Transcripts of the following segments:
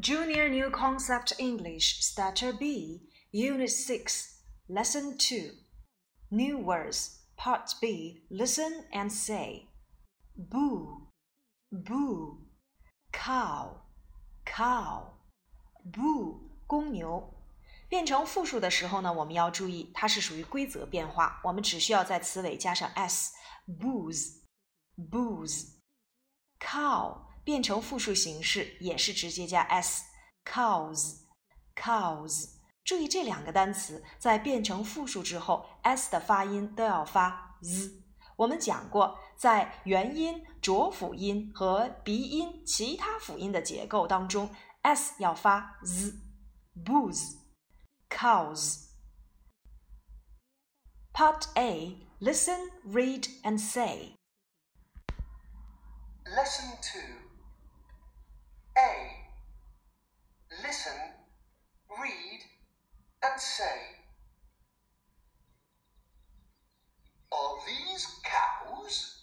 Junior New Concept English Starter B, Unit 6, Lesson 2. New words, Part B. Listen and say. Boo, boo. Cow, cow. Boo, 公牛。变成复数的时候呢，我们要注意，它是属于规则变化，我们只需要在词尾加上 s，booze，booze。Cow。 变成复数形式也是直接加 s，cows，cows。注意这两个单词在变成复数之后，s 的发音都要发 z。我们讲过，在元音、浊辅音和鼻音其他辅音的结构当中，s 要发 z，booze，cows。Part A. Listen, read, and say. Lesson 2 a. Listen, read, and say. Are these cows?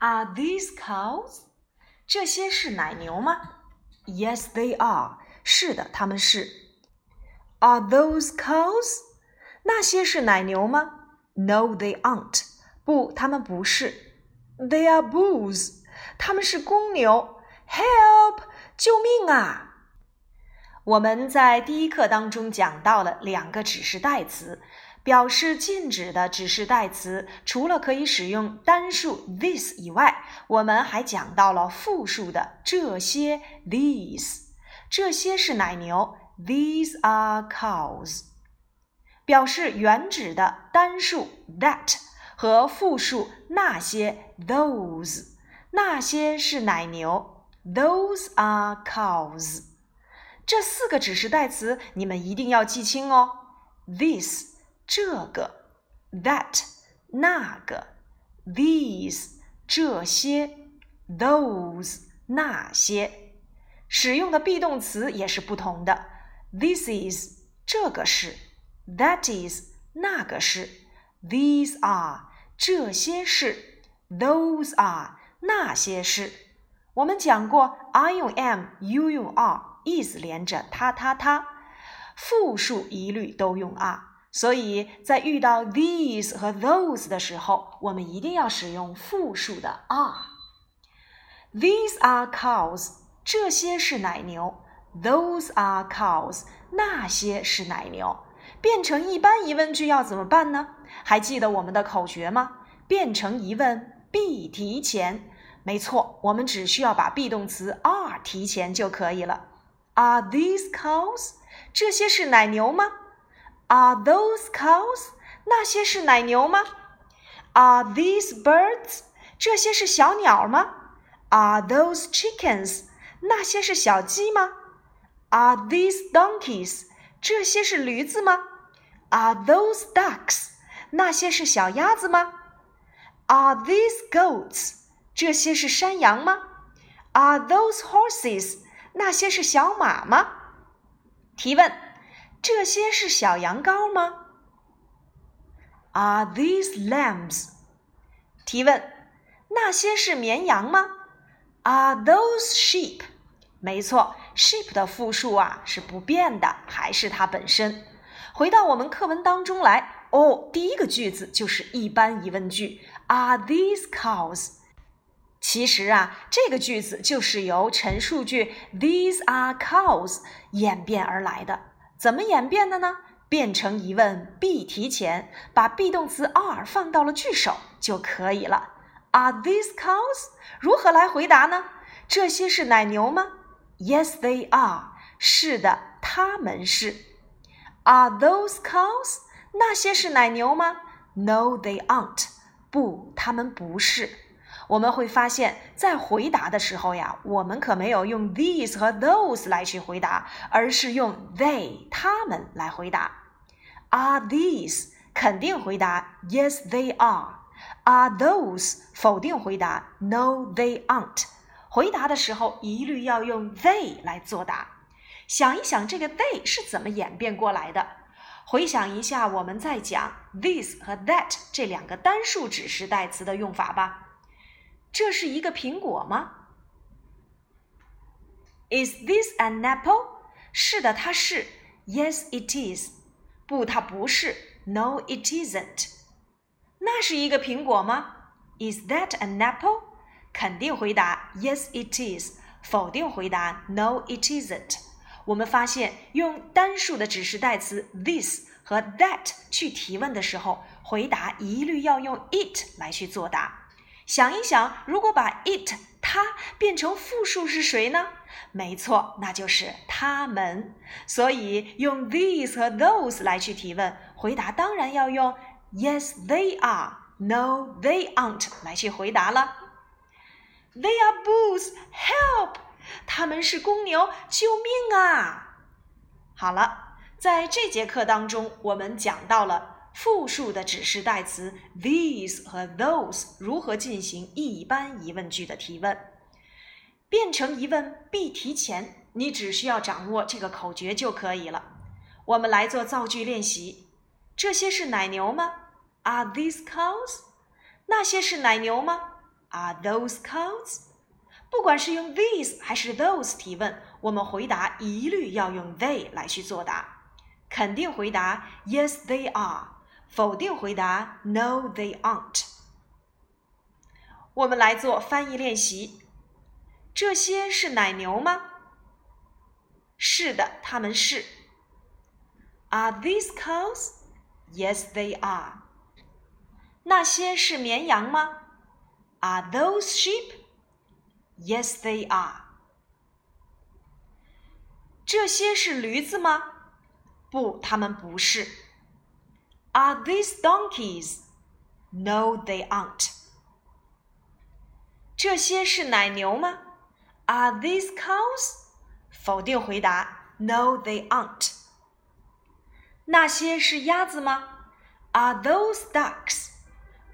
Are these cows？这些是奶牛吗？Yes, they are。是的，它们是。Are those cows？那些是奶牛吗？No, they aren't。不，它们不是。They are bulls。它们是公牛。Help！救命啊！我们在第一课当中讲到了两个指示代词。表示禁止的指示代词，除了可以使用单数 this 以外，我们还讲到了复数的这些 these。这些是奶牛，these are cows。表示原指的单数 that 和复数那些 those。那些是奶牛，those are cows。这四个指示代词你们一定要记清哦，this。这个，that 那个，these 这些，those 那些，使用的 be 动词也是不同的。This is 这个是，that is 那个是，these are 这些是，those are 那些是。我们讲过，I 用 am，you 用 are，is 连着他他他，复数一律都用 are。所以在遇到 these 和 those 的时候，我们一定要使用复数的 are。These are cows，这些是奶牛；Those are cows，那些是奶牛。变成一般疑问句要怎么办呢？还记得我们的口诀吗？变成疑问，be 提前。没错，我们只需要把 be 动词 are 提前就可以了。Are these cows？这些是奶牛吗 ？Are those cows？那些是奶牛吗？Are these birds？这些是小鸟吗？Are those chickens？那些是小鸡吗？Are these donkeys？这些是驴子吗？Are those ducks？那些是小鸭子吗？Are these goats？这些是山羊吗？Are those horses？那些是小马吗？提问。 这些是小羊羔吗？Are these lambs？提问：那些是绵羊吗？Are those sheep？没错，sheep 的复数啊是不变的，还是它本身。回到我们课文当中来，哦，第一个句子就是一般疑问句：Are these cows？其实啊，这个句子就是由陈述句 These are cows 演变而来的。怎么演变的呢？变成疑问，be 提前，把 be 动词 are 放到了句首就可以了。Are these cows？如何来回答呢？这些是奶牛吗？Yes, they are。是的，它们是。Are those cows？那些是奶牛吗？No, they aren't。不，它们不是。我们会发现，在回答的时候呀，我们可没有用 these 和 those 来去回答，而是用 they 他们来回答。Are these 肯定回答 Yes they are。Are those 否定回答 No they aren't。回答的时候一律要用 they 来作答。想一想，这个 they 是怎么演变过来的？回想一下，我们在讲 this 和 that 这两个单数指示代词的用法吧。这是一个苹果吗？Is this an apple？是的，它是。Yes, it is。不，它不是。No, it isn't。那是一个苹果吗？Is that an apple？肯定回答 Yes, it is。否定回答 No, it isn't。我们发现，用单数的指示代词 this 和 that 去提问的时候，回答一律要用 it 来去作答。想一想，如果把 it 它变成复数是谁呢？没错，那就是他们。所以用 these 和 those 来去提问，回答当然要用 yes they are, no they aren't 来去回答了。They are bulls, help！他们是公牛，救命啊！好了，在这节课当中，我们讲到了。复数的指示代词 these 和 those 如何进行一般疑问句的提问？变成疑问必提前，你只需要掌握这个口诀就可以了。我们来做造句练习。这些是奶牛吗？Are these cows？那些是奶牛吗？Are those cows？不管是用 these 还是 those 提问，我们回答一律要用 they 来去作答。肯定回答 Yes, they are。否定回答：No, they aren't。我们来做翻译练习。这些是奶牛吗？是的，它们是。Are these cows? Yes, they are。那些是绵羊吗？Are those sheep? Yes, they are。这些是驴子吗？不，它们不是。 Are these donkeys? No, they aren't. 这些是奶牛吗？Are these cows? 否定回答：No, they aren't. 那些是鸭子吗？Are those ducks?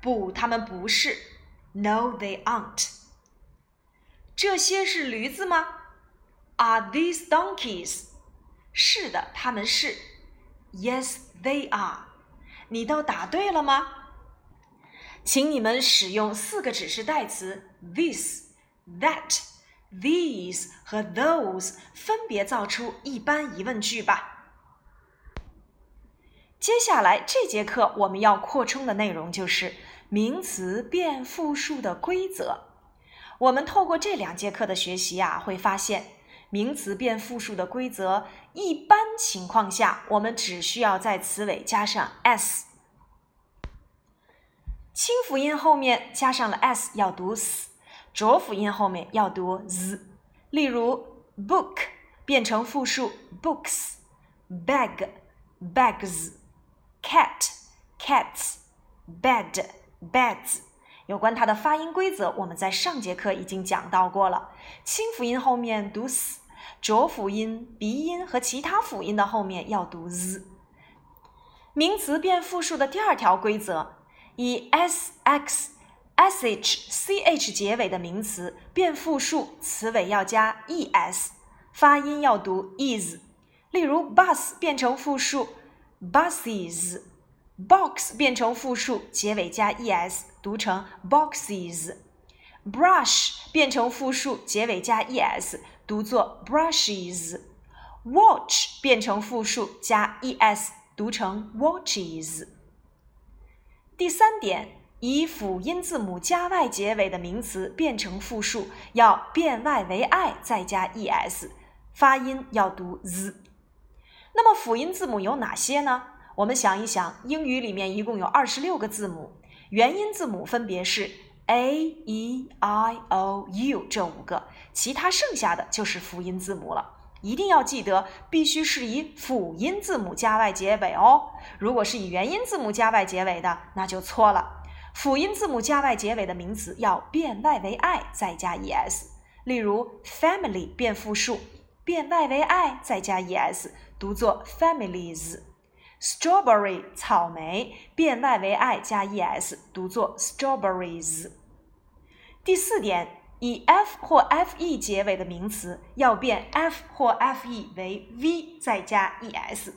不，它们不是。No, they aren't. 这些是驴子吗？Are these donkeys? 是的，它们是。Yes, they are. 你都答对了吗？请你们使用四个指示代词 this、that、these 和 those，分别造出一般疑问句吧。接下来这节课我们要扩充的内容就是名词变复数的规则。我们透过这两节课的学习啊，会发现名词变复数的规则。一般情况下，我们只需要在词尾加上 s，清辅音后面加上了 s 要读 s，浊辅音后面要读 z。例如，book 变成复数 books，bag bags，cat cats，bed beds。有关它的发音规则，我们在上节课已经讲到过了。清辅音后面读 s。浊辅音、鼻音和其他辅音的后面要读 z。名词变复数的第二条规则：以 s、x、sh、ch 结尾的名词变复数，词尾要加 es，发音要读 is。例如，bus 变成复数 buses，box 变成复数，结尾加 es，读成 boxes；brush 变成复数，结尾加 es。读作 brushes，watch 变成复数加 es，读成 watches。第三点，以辅音字母加 y 结尾的名词变成复数，要变 y 为 i 再加 es，发音要读 z。那么辅音字母有哪些呢？我们想一想，英语里面一共有二十六个字母，元音字母分别是 a、e、i、o、u 这五个。其他剩下的就是辅音字母了，一定要记得，必须是以辅音字母加 y 结尾哦。如果是以元音字母加 y 结尾的，那就错了。辅音字母加 y 结尾的名词要变 y 为 i 再加 es。例如，family 变复数，变 y 为 i 再加 es，读作 families。Strawberry 草莓变 y 为 i 加 es，读作 strawberries。第四点，以 f 或 fe 结尾的名词要变 f 或 fe 为 v 再加 es，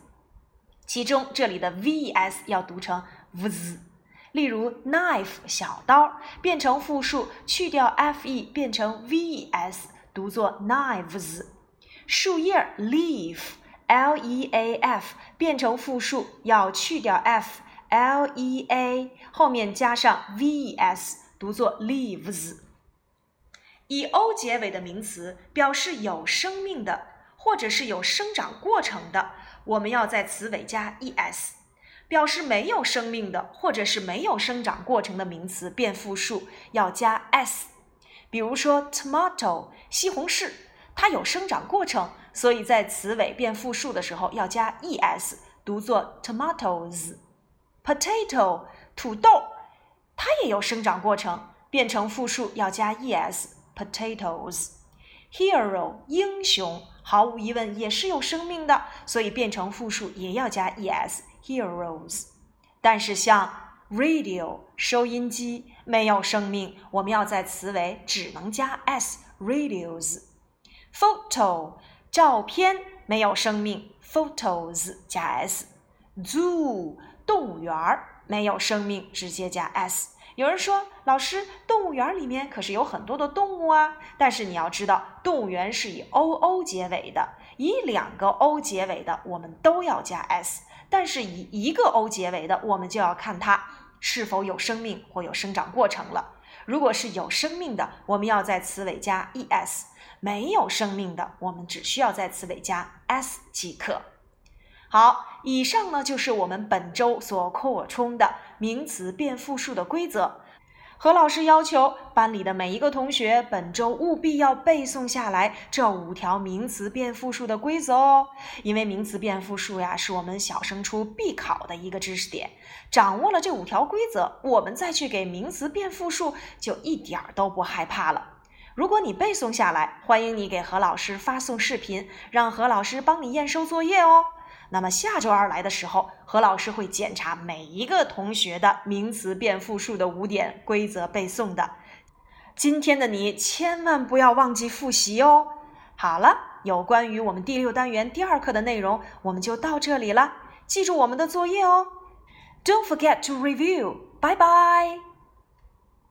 其中这里的 ves 要读成 vz。例如，knife 小刀变成复数，去掉 fe 变成 ves，读作 knives。树叶 leaf leaf 变成复数，要去掉 f，l e a 后面加上 ves，读作 leaves。以 o 结尾的名词表示有生命的，或者是有生长过程的，我们要在词尾加 es。表示没有生命的，或者是没有生长过程的名词变复数要加 s。比如说，tomato 西红柿，它有生长过程，所以在词尾变复数的时候要加 es，读作 tomatoes。potato 土豆，它也有生长过程，变成复数要加 es，potatoes。hero 英雄，毫无疑问也是有生命的，所以变成复数也要加 es。Heroes，但是像 radio 收音机没有生命，我们要在词尾只能加 s。radios。photo 照片没有生命，photos 加 s。zoo 动物园儿没有生命，直接加 s。有人说，老师，动物园里面可是有很多的动物啊，但是你要知道，动物园是以 o o 结尾的，以两个 o 结尾的，我们都要加 s。但是以一个 o 结尾的，我们就要看它是否有生命或有生长过程了。如果是有生命的，我们要在词尾加 es；没有生命的，我们只需要在词尾加 s 即可。好，以上呢就是我们本周所扩充的名词变复数的规则。何老师要求班里的每一个同学本周务必要背诵下来这五条名词变复数的规则哦，因为名词变复数呀是我们小升初必考的一个知识点。掌握了这五条规则，我们再去给名词变复数就一点儿都不害怕了。如果你背诵下来，欢迎你给何老师发送视频，让何老师帮你验收作业哦。那么下周二来的时候，何老师会检查每一个同学的名词变复数的五点规则背诵的。今天的你千万不要忘记复习哦。好了，有关于我们第六单元第二课的内容，我们就到这里了。记住我们的作业哦。Don't forget to review. Bye bye.